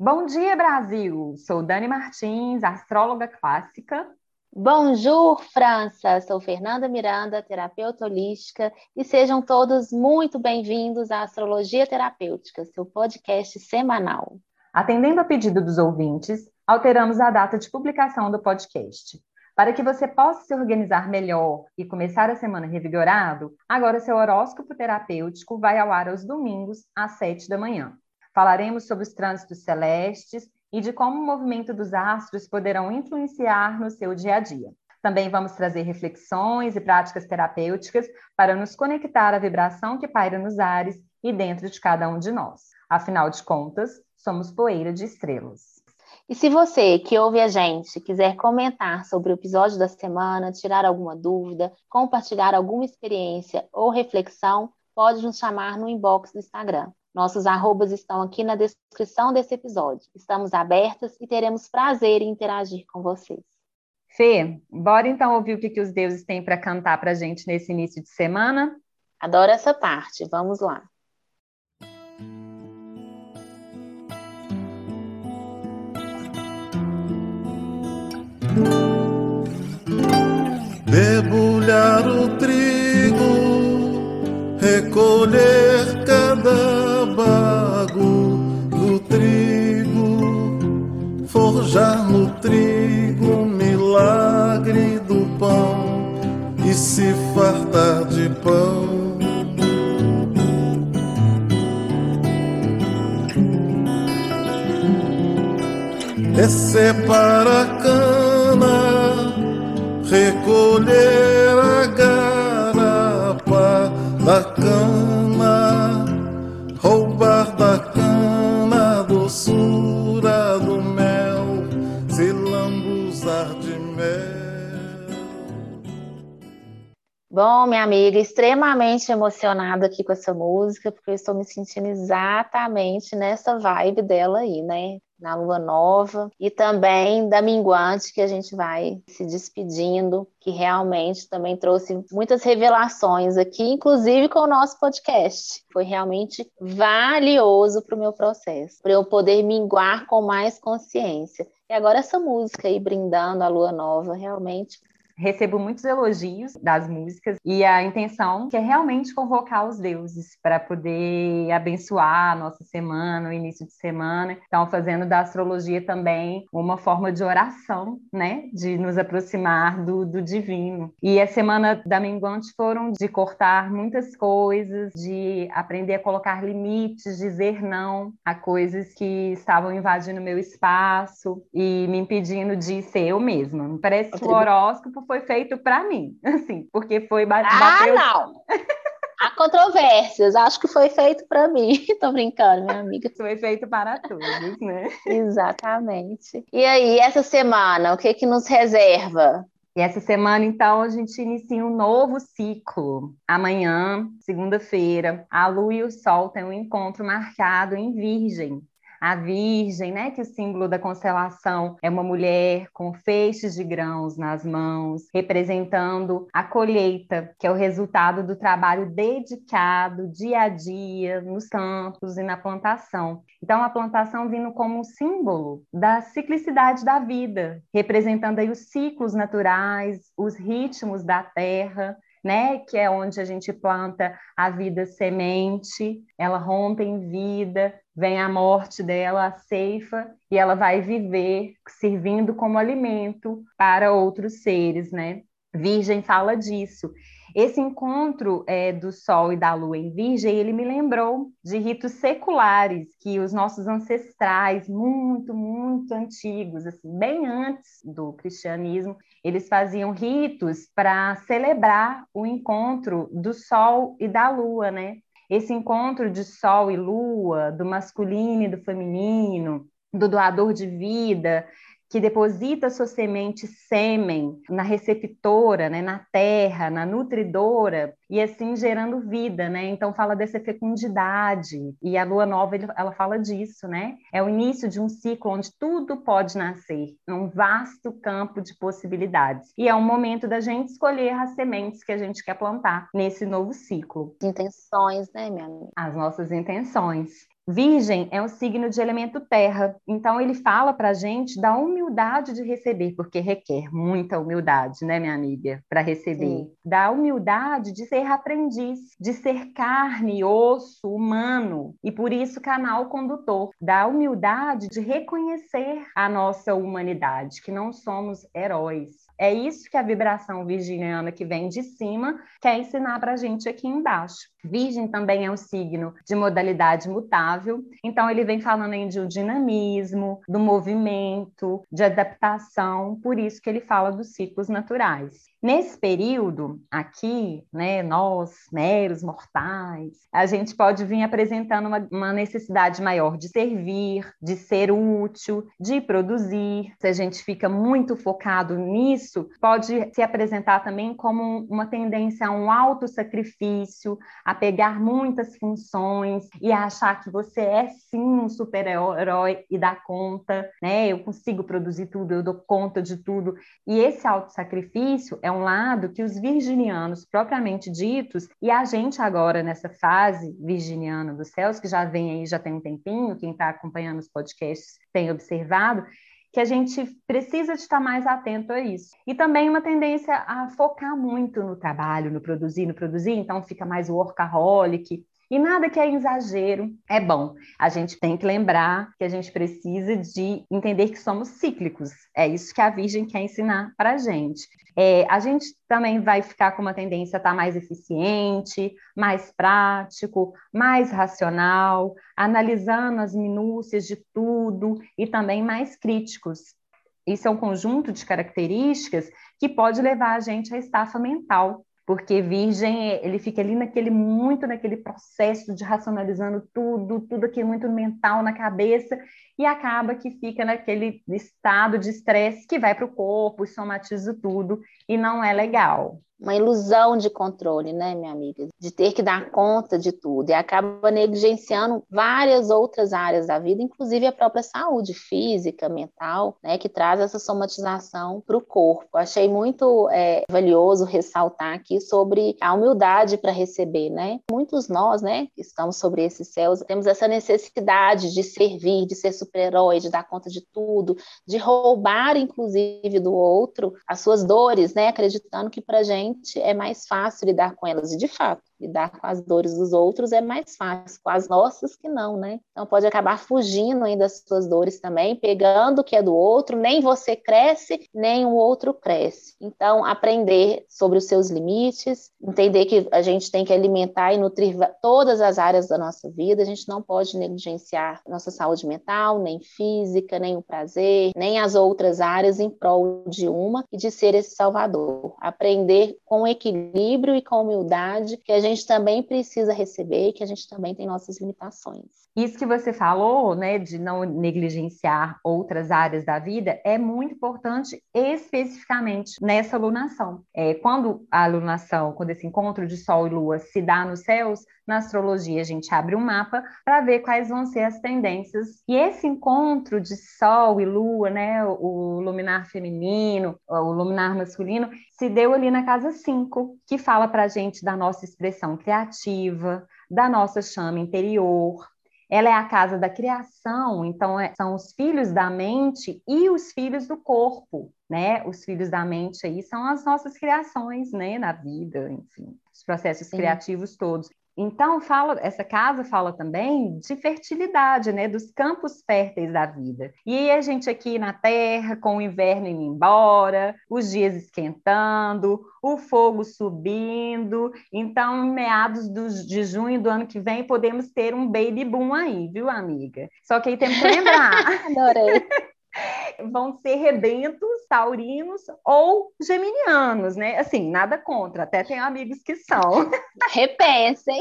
Bom dia, Brasil! Sou Dani Martins, astróloga clássica. Bonjour, França! Sou Fernanda Miranda, terapeuta holística, e sejam todos muito bem-vindos à Astrologia Terapêutica, seu podcast semanal. Atendendo a pedido dos ouvintes, alteramos a data de publicação do podcast. Para que você possa se organizar melhor e começar a semana revigorado, agora seu horóscopo terapêutico vai ao ar aos domingos, às sete da manhã. Falaremos sobre os trânsitos celestes e de como o movimento dos astros poderão influenciar no seu dia a dia. Também vamos trazer reflexões e práticas terapêuticas para nos conectar à vibração que paira nos ares e dentro de cada um de nós. Afinal de contas, somos poeira de estrelas. E se você que ouve a gente quiser comentar sobre o episódio da semana, tirar alguma dúvida, compartilhar alguma experiência ou reflexão, pode nos chamar no inbox do Instagram. Nossos arrobas estão aqui na descrição desse episódio. Estamos abertas e teremos prazer em interagir com vocês. Fê, bora então ouvir o que, que os deuses têm para cantar para a gente nesse início de semana? Adoro essa parte, vamos lá. Debulhar o trigo, recolher forjar no trigo milagre do pão e se fartar de pão. Descer para a cana, recolher a garapa da cana Bom, minha amiga, extremamente emocionada aqui com essa música, porque eu estou me sentindo exatamente nessa vibe dela aí, né? na lua nova e também da minguante que a gente vai se despedindo, que realmente também trouxe muitas revelações aqui, inclusive com o nosso podcast. Foi realmente valioso para o meu processo, para eu poder minguar com mais consciência. E agora essa música aí brindando a lua nova realmente recebo muitos elogios das músicas e a intenção que é realmente convocar os deuses para poder abençoar a nossa semana, o início de semana. Então, fazendo da astrologia também uma forma de oração, né? De nos aproximar do, do divino. E a semana da Minguante foram de cortar muitas coisas, de aprender a colocar limites, dizer não a coisas que estavam invadindo meu espaço e me impedindo de ser eu mesma. Parece que o horóscopo foi feito para mim, assim, porque foi ba ah, bateu... não. Há controvérsias, acho que foi feito para mim. Tô brincando, minha amiga. Foi feito para todos, né? Exatamente. E aí, essa semana, o que que nos reserva? E essa semana, então, a gente inicia um novo ciclo. Amanhã, segunda-feira, a Lua e o Sol têm um encontro marcado em Virgem a Virgem, né, que o símbolo da constelação é uma mulher com feixes de grãos nas mãos, representando a colheita, que é o resultado do trabalho dedicado dia a dia nos campos e na plantação. Então, a plantação vindo como um símbolo da ciclicidade da vida, representando aí os ciclos naturais, os ritmos da terra, né? Que é onde a gente planta a vida semente, ela rompe em vida, vem a morte dela, a ceifa, e ela vai viver servindo como alimento para outros seres, né? Virgem fala disso. Esse encontro é, do Sol e da Lua em Virgem, ele me lembrou de ritos seculares que os nossos ancestrais, muito, muito antigos, assim, bem antes do cristianismo, eles faziam ritos para celebrar o encontro do Sol e da Lua, né? Esse encontro de Sol e Lua, do masculino e do feminino, do doador de vida, que deposita sua semente sêmen na receptora, né, na terra, na nutridora, e assim gerando vida, né? Então fala dessa fecundidade. E a lua nova ela fala disso, né? É o início de um ciclo onde tudo pode nascer, num vasto campo de possibilidades. E é um momento da gente escolher as sementes que a gente quer plantar nesse novo ciclo. Intenções, né, minha amiga? As nossas intenções. Virgem é um signo de elemento terra, então ele fala para a gente da humildade de receber, porque requer muita humildade, né, minha amiga, para receber. Sim. Da humildade de ser aprendiz, de ser carne, osso, humano, e por isso canal condutor. Da humildade de reconhecer a nossa humanidade, que não somos heróis, é isso que a vibração virginiana que vem de cima quer ensinar para a gente aqui embaixo. Virgem também é um signo de modalidade mutável, então ele vem falando aí de um dinamismo, do movimento, de adaptação, por isso que ele fala dos ciclos naturais. Nesse período aqui, né, nós, meros mortais, a gente pode vir apresentando uma, uma, necessidade maior de servir, de ser útil, de produzir. Se a gente fica muito focado nisso, pode se apresentar também como uma tendência a um auto-sacrifício, a pegar muitas funções e a achar que você é sim um super-herói e dá conta, né? Eu consigo produzir tudo, eu dou conta de tudo. E esse auto-sacrifício é um lado que os virginianos propriamente ditos, e a gente agora nessa fase virginiana dos céus, que já vem aí, já tem um tempinho, quem está acompanhando os podcasts tem observado, que a gente precisa de estar mais atento a isso. E também uma tendência a focar muito no trabalho, no produzir, no produzir, então fica mais workaholic, e nada que é exagero é bom. A gente tem que lembrar que a gente precisa de entender que somos cíclicos. É isso que a Virgem quer ensinar para a gente. É, a gente também vai ficar com uma tendência a estar mais eficiente, mais prático, mais racional, analisando as minúcias de tudo e também mais críticos. Isso é um conjunto de características que pode levar a gente à estafa mental, porque virgem ele fica ali naquele muito naquele processo de racionalizando tudo, tudo aqui muito mental na cabeça e acaba que fica naquele estado de estresse que vai para o corpo, somatiza tudo e não é legal uma ilusão de controle, né, minha amiga? De ter que dar conta de tudo e acaba negligenciando várias outras áreas da vida, inclusive a própria saúde física, mental, né, que traz essa somatização para o corpo. Achei muito é, valioso ressaltar aqui sobre a humildade para receber, né? Muitos nós, né, que estamos sobre esses céus, temos essa necessidade de servir, de ser super-herói, de dar conta de tudo, de roubar, inclusive, do outro as suas dores, né, acreditando que para gente gente é mais fácil lidar com elas. E de fato, lidar com as dores dos outros é mais fácil, com as nossas que não, né? Então pode acabar fugindo aí das suas dores também, pegando o que é do outro, nem você cresce, nem o outro cresce. Então, aprender sobre os seus limites, entender que a gente tem que alimentar e nutrir todas as áreas da nossa vida, a gente não pode negligenciar nossa saúde mental, nem física, nem o prazer, nem as outras áreas em prol de uma e de ser esse salvador. Aprender com equilíbrio e com humildade que a gente gente também precisa receber que a gente também tem nossas limitações. Isso que você falou, né, de não negligenciar outras áreas da vida, é muito importante especificamente nessa alunação. É, quando a alunação, quando esse encontro de Sol e Lua se dá nos céus, na astrologia a gente abre um mapa para ver quais vão ser as tendências. E esse encontro de Sol e Lua, né, o luminar feminino, o luminar masculino, se deu ali na casa 5, que fala para a gente da nossa expressão criativa, da nossa chama interior. Ela é a casa da criação, então é, são os filhos da mente e os filhos do corpo, né? Os filhos da mente aí são as nossas criações, né, na vida, enfim, os processos Sim. criativos todos. Então, fala, essa casa fala também de fertilidade, né, dos campos férteis da vida. E a gente aqui na Terra, com o inverno indo embora, os dias esquentando, o fogo subindo. Então, em meados do, de junho do ano que vem, podemos ter um baby boom aí, viu, amiga? Só que aí temos que lembrar. Adorei. Vão ser rebentos, taurinos ou geminianos, né? Assim, nada contra, até tenho amigos que são. Repensem.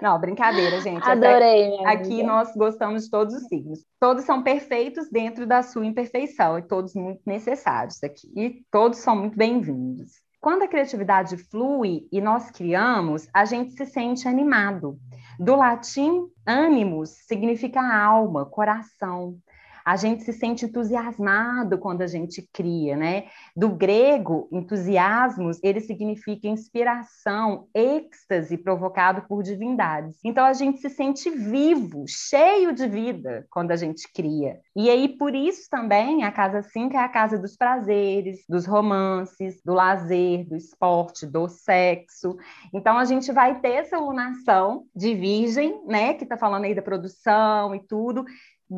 Não, brincadeira, gente. Adorei. Aqui nós gostamos de todos os signos. Todos são perfeitos dentro da sua imperfeição e todos muito necessários aqui. E todos são muito bem-vindos. Quando a criatividade flui e nós criamos, a gente se sente animado. Do latim, ânimos significa alma, coração. A gente se sente entusiasmado quando a gente cria, né? Do grego, entusiasmos, ele significa inspiração, êxtase provocado por divindades. Então a gente se sente vivo, cheio de vida quando a gente cria. E aí por isso também a casa 5 é a casa dos prazeres, dos romances, do lazer, do esporte, do sexo. Então a gente vai ter essa lunação de virgem, né, que está falando aí da produção e tudo,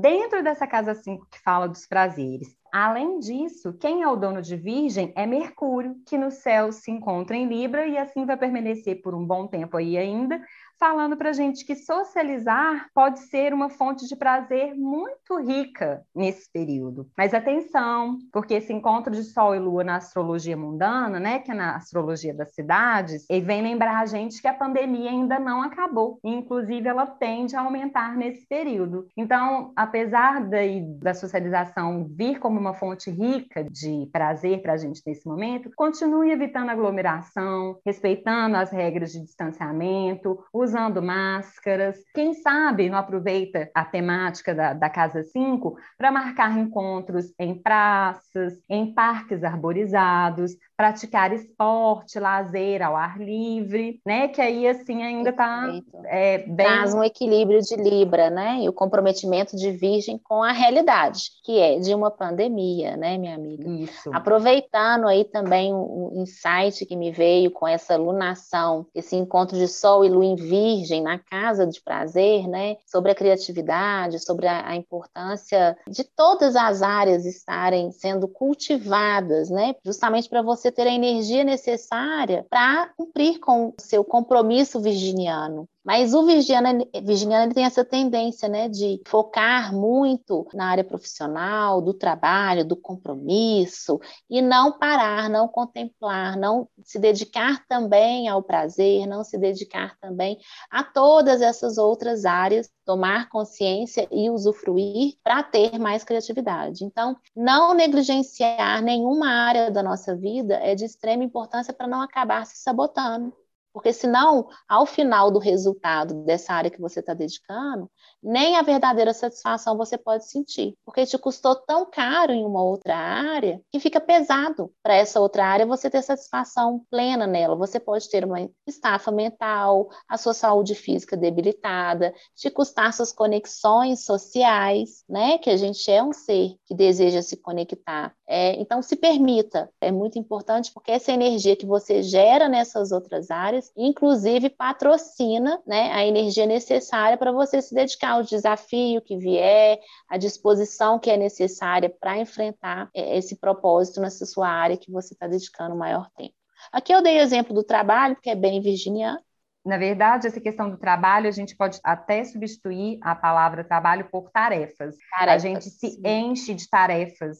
dentro dessa casa 5 que fala dos prazeres. Além disso, quem é o dono de Virgem é Mercúrio, que no céu se encontra em Libra e assim vai permanecer por um bom tempo aí ainda, falando para gente que socializar pode ser uma fonte de prazer muito rica nesse período. Mas atenção, porque esse encontro de Sol e Lua na astrologia mundana, né, que é na astrologia das cidades, ele vem lembrar a gente que a pandemia ainda não acabou. Inclusive, ela tende a aumentar nesse período. Então, apesar da, da socialização vir como uma fonte rica de prazer para a gente nesse momento, continue evitando aglomeração, respeitando as regras de distanciamento, usando máscaras. Quem sabe não aproveita a temática da, da Casa 5 para marcar encontros em praças, em parques arborizados, praticar esporte, lazer ao ar livre, né? Que aí assim ainda está é, bem... Traz um equilíbrio de Libra, né? E o comprometimento de Virgem com a realidade, que é de uma pandemia, né, minha amiga? Isso. Aproveitando aí também o insight que me veio com essa lunação, esse encontro de Sol e Lua em Virgem na casa de prazer, né? Sobre a criatividade, sobre a, a importância de todas as áreas estarem sendo cultivadas, né? Justamente para você ter a energia necessária para cumprir com o seu compromisso virginiano. Mas o virginiano, virginiano ele tem essa tendência né, de focar muito na área profissional, do trabalho, do compromisso, e não parar, não contemplar, não se dedicar também ao prazer, não se dedicar também a todas essas outras áreas, tomar consciência e usufruir para ter mais criatividade. Então, não negligenciar nenhuma área da nossa vida é de extrema importância para não acabar se sabotando. Porque senão, ao final do resultado dessa área que você está dedicando, nem a verdadeira satisfação você pode sentir. Porque te custou tão caro em uma outra área que fica pesado para essa outra área você ter satisfação plena nela. Você pode ter uma estafa mental, a sua saúde física debilitada, te custar suas conexões sociais, né? Que a gente é um ser que deseja se conectar. É, então, se permita. É muito importante porque essa energia que você gera nessas outras áreas inclusive patrocina né, a energia necessária para você se dedicar ao desafio que vier, a disposição que é necessária para enfrentar é, esse propósito nessa sua área que você está dedicando o maior tempo. Aqui eu dei o exemplo do trabalho, que é bem virginiano, na verdade, essa questão do trabalho, a gente pode até substituir a palavra trabalho por tarefas. tarefas. A gente se enche de tarefas,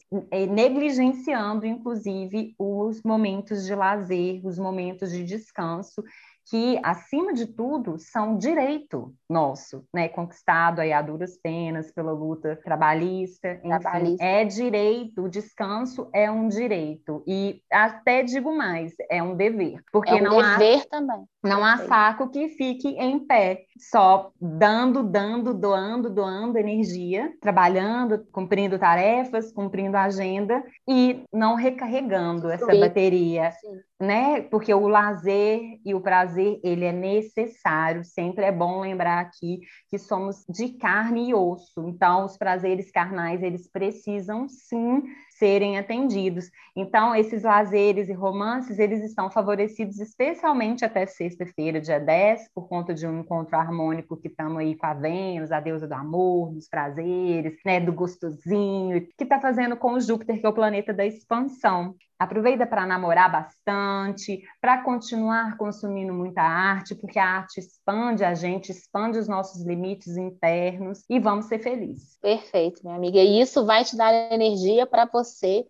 negligenciando, inclusive, os momentos de lazer, os momentos de descanso, que, acima de tudo, são direito nosso, né? Conquistado aí a duras penas pela luta trabalhista. trabalhista. Enfim, é direito, o descanso é um direito. E até digo mais, é um dever. Porque é um não dever há... também. Não há saco que fique em pé, só dando, dando, doando, doando energia, trabalhando, cumprindo tarefas, cumprindo agenda e não recarregando essa bateria, Sim. né? Porque o lazer e o prazer, ele é necessário. Sempre é bom lembrar aqui que somos de carne e osso. Então, os prazeres carnais, eles precisam sim serem atendidos. Então, esses lazeres e romances, eles estão favorecidos especialmente até sexta-feira, dia 10, por conta de um encontro harmônico que estamos aí com a Vênus, a deusa do amor, dos prazeres, né, do gostosinho, que está fazendo com o Júpiter, que é o planeta da expansão. Aproveita para namorar bastante, para continuar consumindo muita arte, porque a arte expande a gente, expande os nossos limites internos e vamos ser felizes. Perfeito, minha amiga. E isso vai te dar energia para você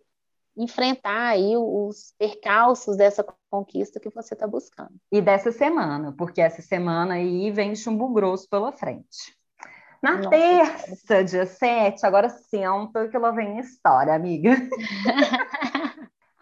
enfrentar aí os percalços dessa conquista que você está buscando. E dessa semana, porque essa semana aí vem chumbo grosso pela frente. Na Nossa, terça, dia 7, agora sim, é um que ela vem história, amiga.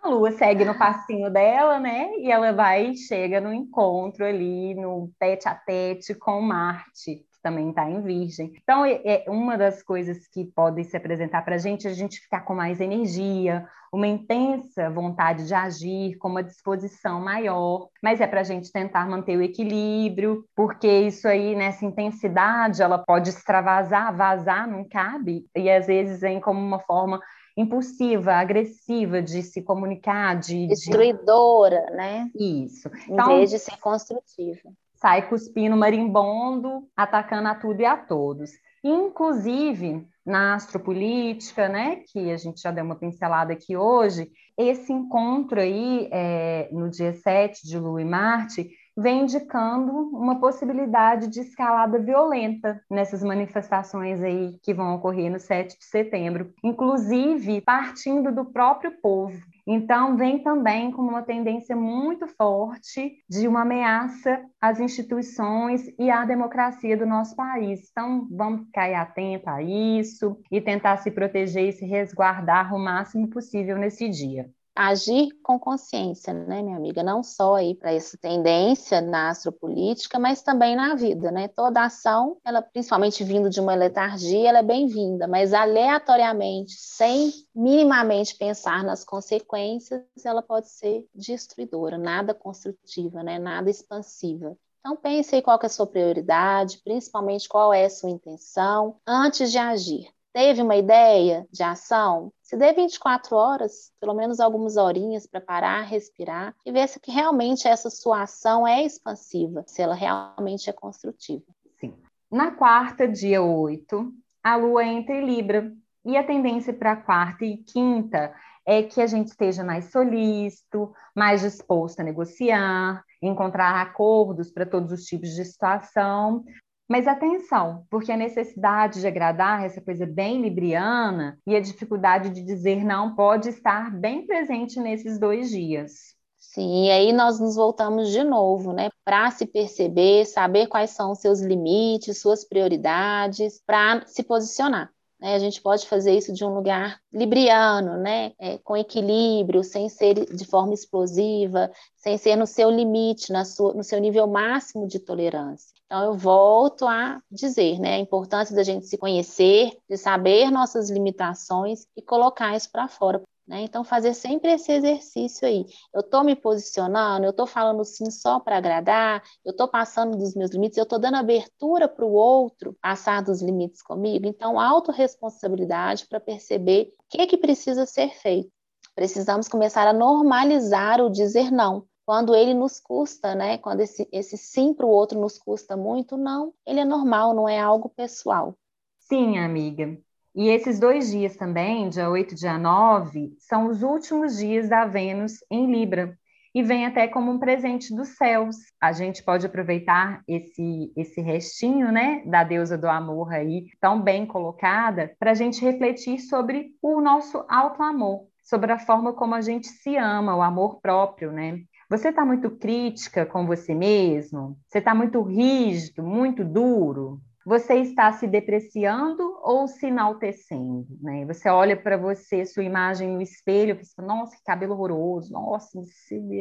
A Lua segue no passinho dela, né? E ela vai e chega no encontro ali, no tete a tete com Marte, que também está em Virgem. Então, é, é uma das coisas que podem se apresentar para a gente, é a gente ficar com mais energia, uma intensa vontade de agir, com uma disposição maior, mas é para a gente tentar manter o equilíbrio, porque isso aí, nessa intensidade, ela pode extravasar, vazar, não cabe, e às vezes vem como uma forma impulsiva, agressiva de se comunicar, de destruidora, de... né? Isso. Então, em vez de ser construtiva. Sai cuspindo marimbondo, atacando a tudo e a todos. Inclusive, na astropolítica, né, que a gente já deu uma pincelada aqui hoje, esse encontro aí, é, no dia 7 de Lua e Marte, vem indicando uma possibilidade de escalada violenta nessas manifestações aí que vão ocorrer no 7 de setembro, inclusive partindo do próprio povo. Então, vem também com uma tendência muito forte de uma ameaça às instituições e à democracia do nosso país. Então, vamos ficar atento a isso e tentar se proteger e se resguardar o máximo possível nesse dia agir com consciência, né, minha amiga? Não só aí para essa tendência na astropolítica, mas também na vida, né? Toda ação, ela principalmente vindo de uma letargia, ela é bem-vinda, mas aleatoriamente, sem minimamente pensar nas consequências, ela pode ser destruidora, nada construtiva, né? Nada expansiva. Então pense aí qual é a sua prioridade, principalmente qual é a sua intenção antes de agir. Teve uma ideia de ação? Se der 24 horas, pelo menos algumas horinhas para parar, respirar e ver se realmente essa sua ação é expansiva, se ela realmente é construtiva. Sim. Na quarta, dia 8, a lua entra em Libra. E a tendência para quarta e quinta é que a gente esteja mais solícito, mais disposto a negociar, encontrar acordos para todos os tipos de situação, mas atenção, porque a necessidade de agradar, essa coisa bem libriana, e a dificuldade de dizer não pode estar bem presente nesses dois dias. Sim, e aí nós nos voltamos de novo, né, para se perceber, saber quais são os seus limites, suas prioridades, para se posicionar. Né? A gente pode fazer isso de um lugar libriano, né? É, com equilíbrio, sem ser de forma explosiva, sem ser no seu limite, na sua, no seu nível máximo de tolerância. Então, eu volto a dizer, né, a importância da gente se conhecer, de saber nossas limitações e colocar isso para fora. Né? Então, fazer sempre esse exercício aí. Eu estou me posicionando, eu estou falando sim só para agradar, eu estou passando dos meus limites, eu estou dando abertura para o outro passar dos limites comigo. Então, autorresponsabilidade para perceber o que, é que precisa ser feito. Precisamos começar a normalizar o dizer não. Quando ele nos custa, né? Quando esse, esse sim para o outro nos custa muito, não, ele é normal, não é algo pessoal. Sim, amiga. E esses dois dias também, dia 8 e dia 9, são os últimos dias da Vênus em Libra. E vem até como um presente dos céus. A gente pode aproveitar esse, esse restinho, né, da deusa do amor aí, tão bem colocada, para a gente refletir sobre o nosso alto amor, sobre a forma como a gente se ama, o amor próprio, né? Você está muito crítica com você mesmo? Você está muito rígido, muito duro? Você está se depreciando ou se enaltecendo? Né? Você olha para você, sua imagem no espelho, e pensa, nossa, que cabelo horroroso, nossa,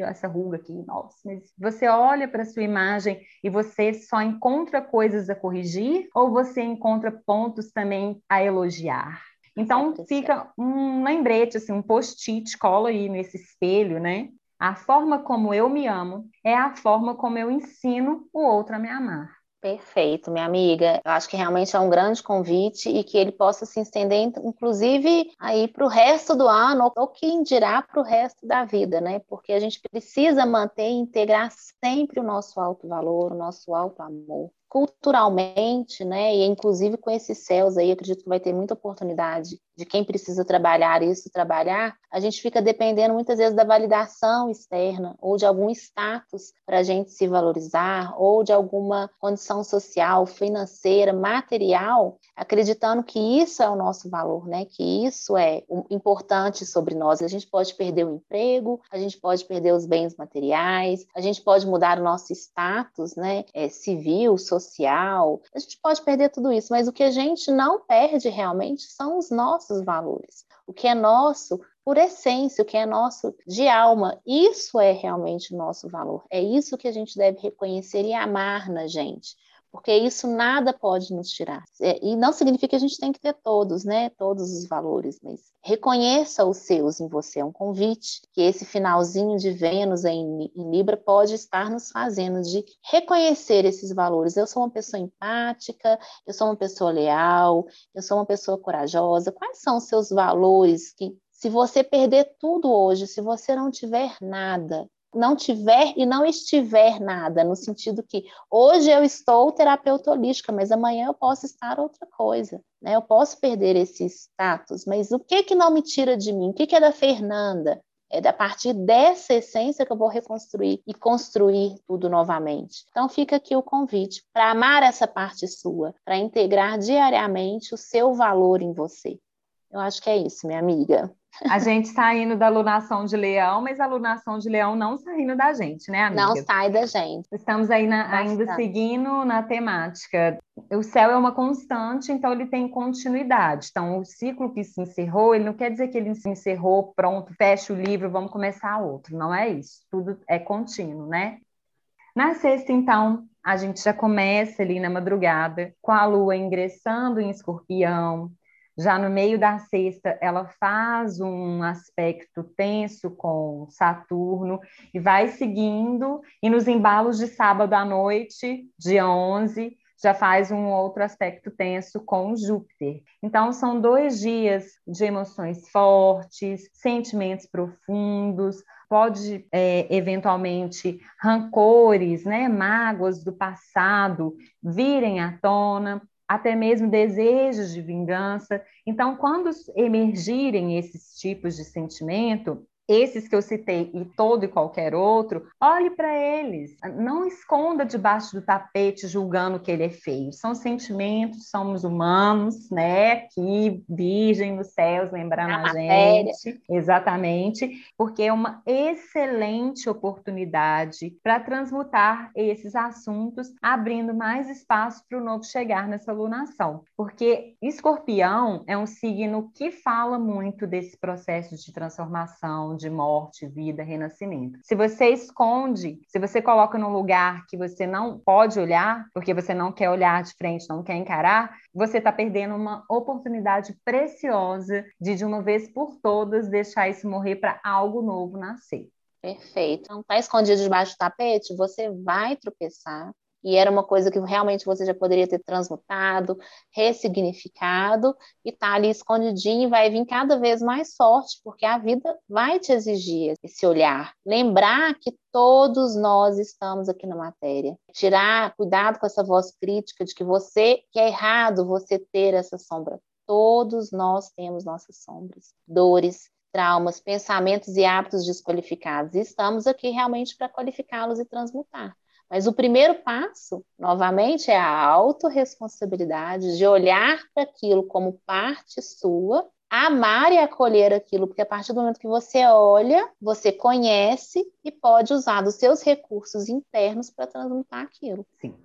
essa ruga aqui, nossa. Mas você olha para sua imagem e você só encontra coisas a corrigir ou você encontra pontos também a elogiar? Então fica um lembrete, assim, um post-it, cola aí nesse espelho, né? A forma como eu me amo é a forma como eu ensino o outro a me amar. Perfeito, minha amiga. Eu acho que realmente é um grande convite e que ele possa se estender, inclusive, aí para o resto do ano, ou quem dirá para o resto da vida, né? Porque a gente precisa manter e integrar sempre o nosso alto valor, o nosso alto amor culturalmente, né, e inclusive com esses céus aí, acredito que vai ter muita oportunidade de quem precisa trabalhar isso, trabalhar, a gente fica dependendo muitas vezes da validação externa ou de algum status para a gente se valorizar ou de alguma condição social, financeira, material, acreditando que isso é o nosso valor, né? Que isso é importante sobre nós. A gente pode perder o emprego, a gente pode perder os bens materiais, a gente pode mudar o nosso status, né? É, civil, social, a gente pode perder tudo isso, mas o que a gente não perde realmente são os nossos valores, o que é nosso por essência, o que é nosso de alma. Isso é realmente o nosso valor. É isso que a gente deve reconhecer e amar na gente. Porque isso nada pode nos tirar. É, e não significa que a gente tem que ter todos, né? Todos os valores, mas reconheça os seus em você. É um convite que esse finalzinho de Vênus em, em Libra pode estar nos fazendo de reconhecer esses valores. Eu sou uma pessoa empática, eu sou uma pessoa leal, eu sou uma pessoa corajosa. Quais são os seus valores que se você perder tudo hoje, se você não tiver nada, não tiver e não estiver nada, no sentido que hoje eu estou terapeuta holística, mas amanhã eu posso estar outra coisa, né? Eu posso perder esse status, mas o que que não me tira de mim? O que que é da Fernanda? É a partir dessa essência que eu vou reconstruir e construir tudo novamente. Então fica aqui o convite para amar essa parte sua, para integrar diariamente o seu valor em você. Eu acho que é isso, minha amiga. A gente saindo da alunação de leão, mas a alunação de leão não saindo da gente, né, amiga? Não sai da gente. Estamos aí na, ainda seguindo na temática. O céu é uma constante, então ele tem continuidade. Então, o ciclo que se encerrou, ele não quer dizer que ele se encerrou, pronto, fecha o livro, vamos começar outro. Não é isso. Tudo é contínuo, né? Na sexta, então, a gente já começa ali na madrugada, com a lua ingressando em escorpião, já no meio da sexta, ela faz um aspecto tenso com Saturno e vai seguindo, e nos embalos de sábado à noite, dia 11, já faz um outro aspecto tenso com Júpiter. Então, são dois dias de emoções fortes, sentimentos profundos, pode é, eventualmente rancores, né, mágoas do passado virem à tona, até mesmo desejos de vingança. Então, quando emergirem esses tipos de sentimento, esses que eu citei e todo e qualquer outro, olhe para eles. Não esconda debaixo do tapete julgando que ele é feio. São sentimentos, somos humanos, né? Que virgem nos céus, lembrando a, a gente. Exatamente. Porque é uma excelente oportunidade para transmutar esses assuntos, abrindo mais espaço para o novo chegar nessa lunação. Porque escorpião é um signo que fala muito desse processo de transformação de morte, vida, renascimento. Se você esconde, se você coloca num lugar que você não pode olhar, porque você não quer olhar de frente, não quer encarar, você está perdendo uma oportunidade preciosa de, de uma vez por todas, deixar isso morrer para algo novo nascer. Perfeito. Não está escondido debaixo do tapete, você vai tropeçar, e era uma coisa que realmente você já poderia ter transmutado, ressignificado, e tá ali escondidinho e vai vir cada vez mais forte, porque a vida vai te exigir esse olhar. Lembrar que todos nós estamos aqui na matéria. Tirar cuidado com essa voz crítica de que você que é errado você ter essa sombra. Todos nós temos nossas sombras, dores, traumas, pensamentos e hábitos desqualificados. E estamos aqui realmente para qualificá-los e transmutar. Mas o primeiro passo, novamente, é a autorresponsabilidade de olhar para aquilo como parte sua, amar e acolher aquilo, porque a partir do momento que você olha, você conhece e pode usar dos seus recursos internos para transmutar aquilo. Sim.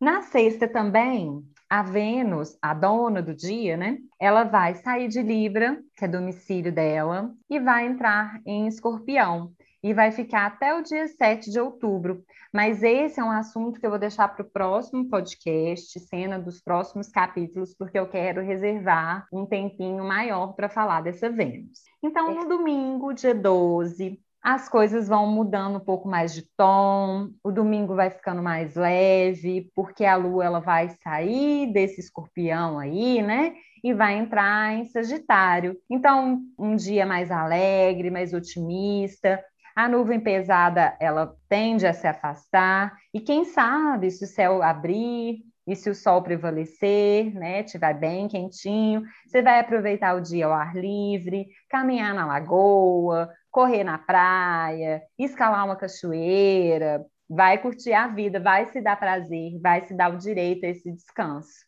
Na sexta também, a Vênus, a dona do dia, né? Ela vai sair de Libra, que é domicílio dela, e vai entrar em Escorpião e vai ficar até o dia 7 de outubro. Mas esse é um assunto que eu vou deixar para o próximo podcast, cena dos próximos capítulos, porque eu quero reservar um tempinho maior para falar dessa Vênus. Então, no domingo, dia 12, as coisas vão mudando um pouco mais de tom, o domingo vai ficando mais leve, porque a lua ela vai sair desse escorpião aí, né? E vai entrar em Sagitário. Então, um dia mais alegre, mais otimista, a nuvem pesada, ela tende a se afastar, e quem sabe se o céu abrir e se o sol prevalecer, né, tiver bem quentinho, você vai aproveitar o dia ao ar livre, caminhar na lagoa, correr na praia, escalar uma cachoeira, vai curtir a vida, vai se dar prazer, vai se dar o direito a esse descanso.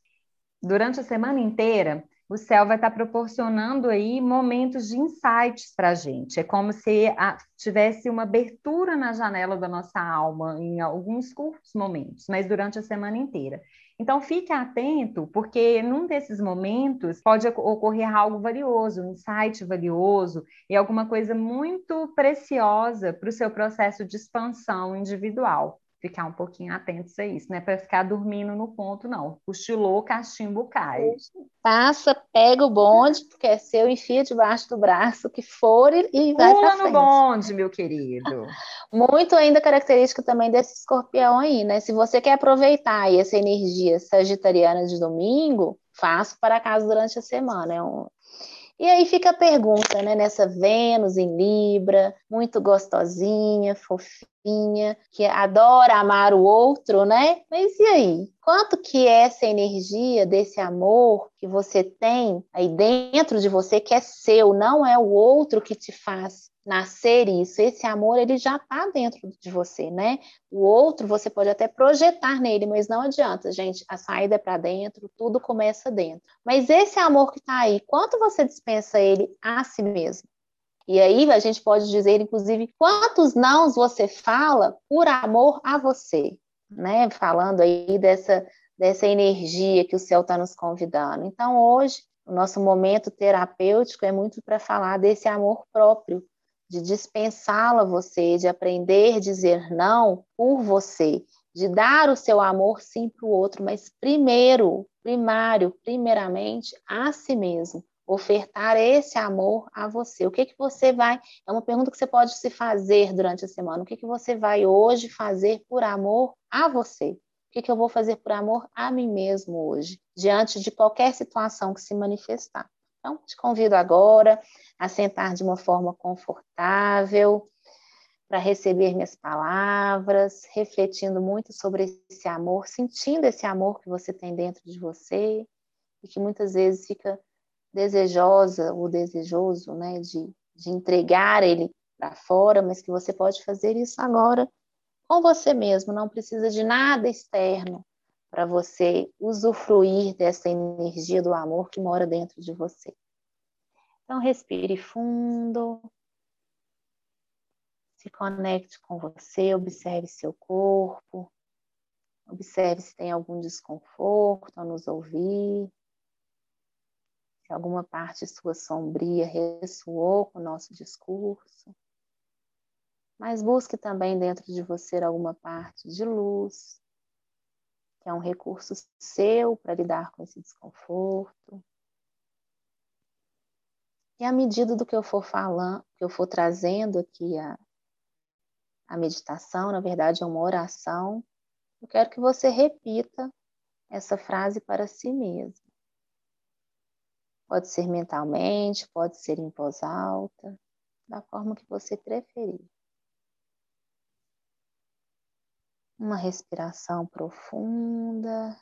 Durante a semana inteira, o céu vai estar proporcionando aí momentos de insights para a gente. É como se a, tivesse uma abertura na janela da nossa alma em alguns curtos momentos, mas durante a semana inteira. Então fique atento, porque num desses momentos pode ocorrer algo valioso, um insight valioso e alguma coisa muito preciosa para o seu processo de expansão individual. Ficar um pouquinho atentos a isso, não é para ficar dormindo no ponto, não. Cochilou, cachimbo cai. Passa, pega o bonde, porque é seu, enfia debaixo do braço, que for e, e vai Pula no frente. bonde, meu querido. Muito ainda característica também desse escorpião aí, né? Se você quer aproveitar essa energia sagitariana de domingo, faça para casa durante a semana. É um, e aí fica a pergunta, né? Nessa Vênus em Libra, muito gostosinha, fofinha, que adora amar o outro, né? Mas e aí? Quanto que é essa energia desse amor que você tem aí dentro de você, que é seu, não é o outro que te faz nascer isso. Esse amor, ele já está dentro de você, né? O outro você pode até projetar nele, mas não adianta, gente. A saída é para dentro, tudo começa dentro. Mas esse amor que está aí, quanto você dispensa ele a si mesmo? E aí a gente pode dizer, inclusive, quantos nãos você fala por amor a você, né? Falando aí dessa, dessa energia que o céu está nos convidando. Então, hoje, o nosso momento terapêutico é muito para falar desse amor próprio, de dispensá-la a você, de aprender a dizer não por você, de dar o seu amor sim para o outro, mas primeiro, primário, primeiramente a si mesmo. Ofertar esse amor a você. O que que você vai? É uma pergunta que você pode se fazer durante a semana. O que que você vai hoje fazer por amor a você? O que, que eu vou fazer por amor a mim mesmo hoje, diante de qualquer situação que se manifestar? Então, te convido agora a sentar de uma forma confortável, para receber minhas palavras, refletindo muito sobre esse amor, sentindo esse amor que você tem dentro de você e que muitas vezes fica desejosa ou desejoso, né, de, de entregar ele para fora, mas que você pode fazer isso agora com você mesmo, não precisa de nada externo para você usufruir dessa energia do amor que mora dentro de você. Então, respire fundo, se conecte com você, observe seu corpo, observe se tem algum desconforto ao nos ouvir, se alguma parte sua sombria ressoou com o nosso discurso. Mas busque também dentro de você alguma parte de luz, que é um recurso seu para lidar com esse desconforto. E à medida do que eu for falando, que eu for trazendo aqui a, a meditação, na verdade é uma oração, eu quero que você repita essa frase para si mesmo. Pode ser mentalmente, pode ser em voz alta, da forma que você preferir. Uma respiração profunda.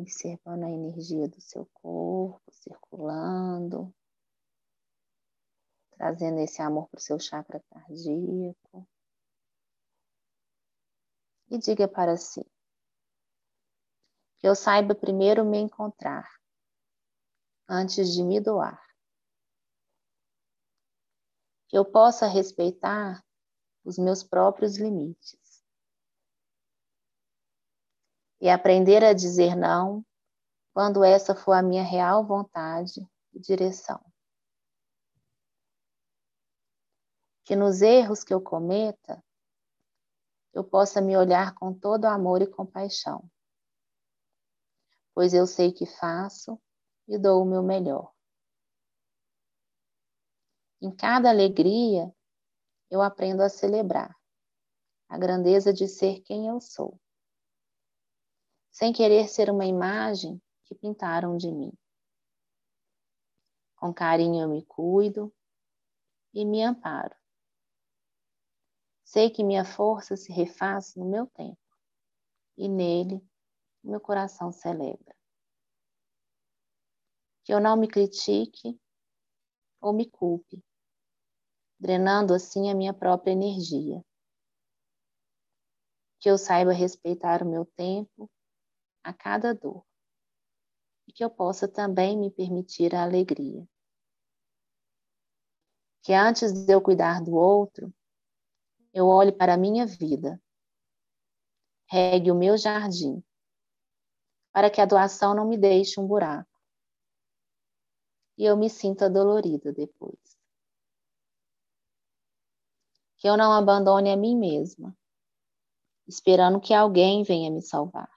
Observando a energia do seu corpo circulando, trazendo esse amor para o seu chakra cardíaco. E diga para si: que eu saiba primeiro me encontrar, antes de me doar. Que eu possa respeitar os meus próprios limites e aprender a dizer não quando essa for a minha real vontade e direção. Que nos erros que eu cometa, eu possa me olhar com todo amor e compaixão, pois eu sei que faço e dou o meu melhor. Em cada alegria, eu aprendo a celebrar a grandeza de ser quem eu sou sem querer ser uma imagem que pintaram de mim. Com carinho eu me cuido e me amparo. Sei que minha força se refaz no meu tempo e nele meu coração celebra. Que eu não me critique ou me culpe, drenando assim a minha própria energia. Que eu saiba respeitar o meu tempo a cada dor e que eu possa também me permitir a alegria. Que antes de eu cuidar do outro, eu olhe para a minha vida, regue o meu jardim, para que a doação não me deixe um buraco e eu me sinta dolorida depois. que eu não abandone a mim mesma, esperando que alguém venha me salvar.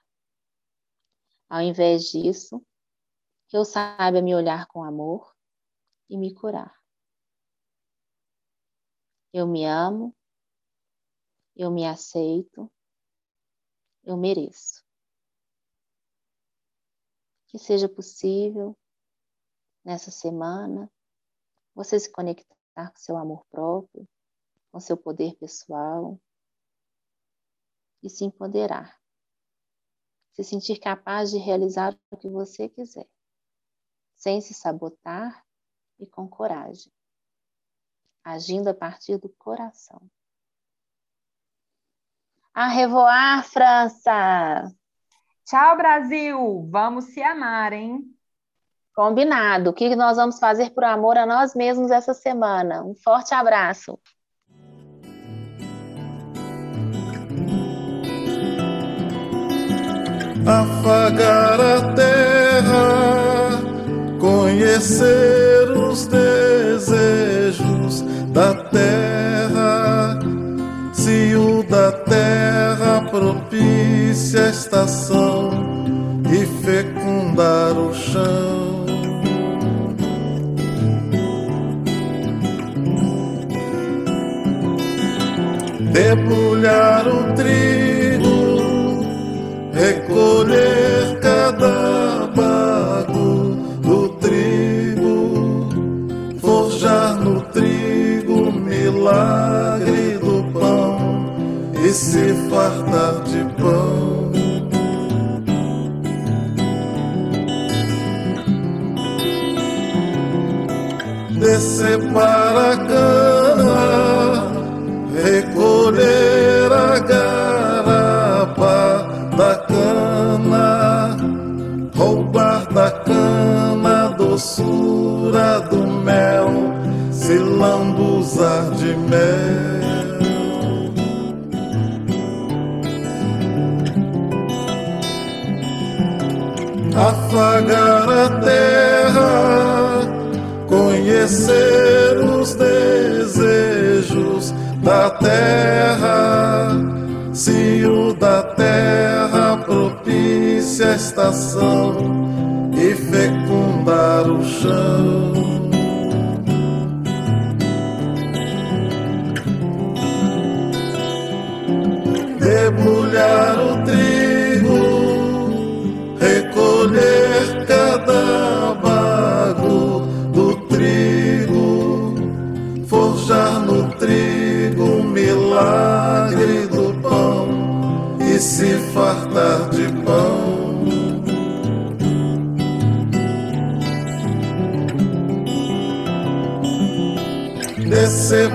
Ao invés disso, que eu saiba me olhar com amor e me curar. Eu me amo, eu me aceito, eu mereço. Que seja possível, nessa semana, você se conectar com seu amor próprio, com seu poder pessoal e se empoderar. Se sentir capaz de realizar o que você quiser, sem se sabotar e com coragem, agindo a partir do coração. A revoar, França! Tchau, Brasil! Vamos se amar, hein? Combinado. O que nós vamos fazer por amor a nós mesmos essa semana? Um forte abraço. Afagar a terra, conhecer os desejos da terra, se o da terra propicia a estação e fecundar o chão. Debulhar o trigo recolher cada bago do trigo, forjar no trigo milagre do pão e se fartar de pão. Descer para a cana, recolher Afagar a terra, conhecer os desejos da terra, se o da terra propicia a estação e fecundar o chão. Debulhar pão. Descer